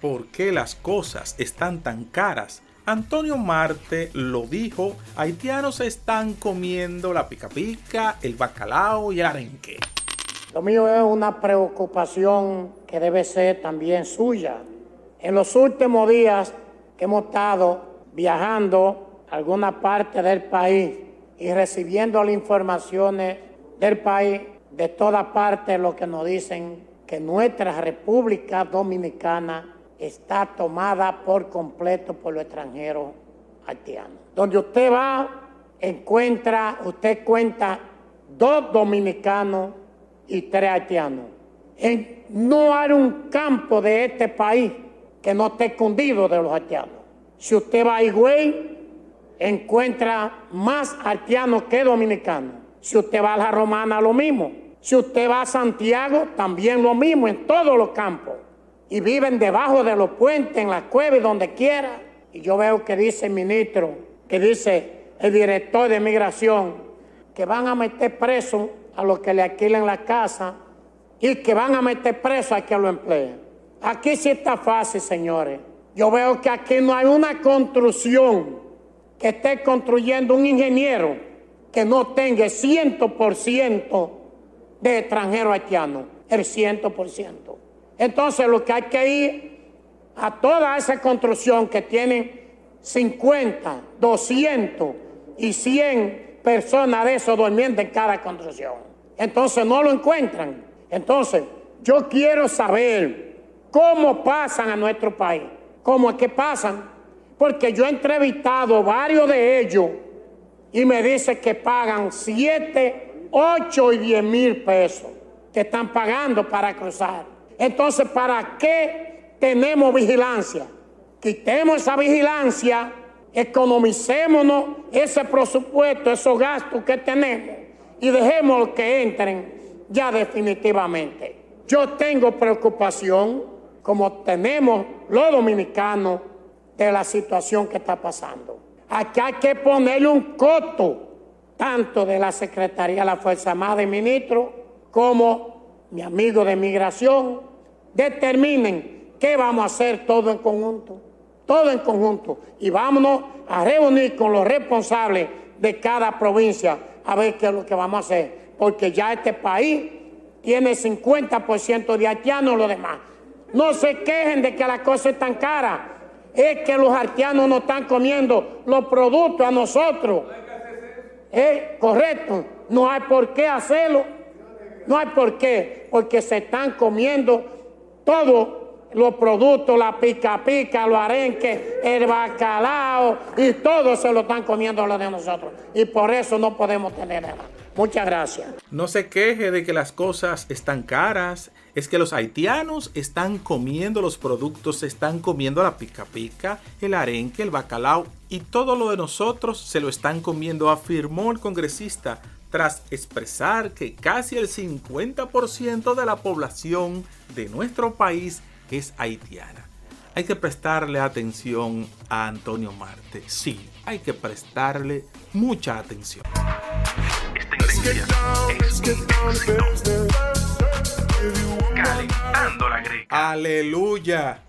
por qué las cosas están tan caras, Antonio Marte lo dijo, haitianos están comiendo la pica pica, el bacalao y el arenque. Lo mío es una preocupación que debe ser también suya. En los últimos días que hemos estado viajando a alguna parte del país y recibiendo las informaciones del país, de toda parte lo que nos dicen que nuestra República Dominicana está tomada por completo por los extranjeros haitianos. Donde usted va, encuentra, usted cuenta dos dominicanos y tres haitianos. no hay un campo de este país que no esté escondido de los haitianos. Si usted va a Higüey, encuentra más haitianos que dominicanos. Si usted va a la Romana, lo mismo. Si usted va a Santiago, también lo mismo, en todos los campos y viven debajo de los puentes, en las cuevas, donde quiera. Y yo veo que dice el ministro, que dice el director de migración, que van a meter preso a los que le alquilen la casa y que van a meter preso a que lo empleen. Aquí sí está fácil, señores. Yo veo que aquí no hay una construcción que esté construyendo un ingeniero que no tenga el 100% de extranjero haitiano, el 100%. Entonces lo que hay que ir a toda esa construcción que tienen 50, 200 y 100 personas de eso durmiendo en cada construcción. Entonces no lo encuentran. Entonces yo quiero saber cómo pasan a nuestro país. ¿Cómo es que pasan? Porque yo he entrevistado varios de ellos y me dicen que pagan 7, 8 y 10 mil pesos que están pagando para cruzar. Entonces, ¿para qué tenemos vigilancia? Quitemos esa vigilancia, economicémonos ese presupuesto, esos gastos que tenemos y dejemos que entren ya definitivamente. Yo tengo preocupación, como tenemos los dominicanos, de la situación que está pasando. Aquí hay que ponerle un coto, tanto de la Secretaría de la Fuerza Armada de Ministros como mi amigo de Migración, determinen qué vamos a hacer todo en conjunto, todo en conjunto, y vámonos a reunir con los responsables de cada provincia a ver qué es lo que vamos a hacer, porque ya este país tiene 50% de haitianos y lo demás. No se quejen de que la cosa es tan cara, es que los haitianos no están comiendo los productos a nosotros. Es correcto, no hay por qué hacerlo, no hay por qué, porque se están comiendo todos los productos, la pica pica, los arenques, el bacalao y todo se lo están comiendo los de nosotros. Y por eso no podemos tener nada. Muchas gracias. No se queje de que las cosas están caras. Es que los haitianos están comiendo los productos, están comiendo la pica pica, el arenque, el bacalao y todo lo de nosotros se lo están comiendo, afirmó el congresista tras expresar que casi el 50% de la población de nuestro país es haitiana. Hay que prestarle atención a Antonio Marte. Sí, hay que prestarle mucha atención. Calentando la greca. Aleluya.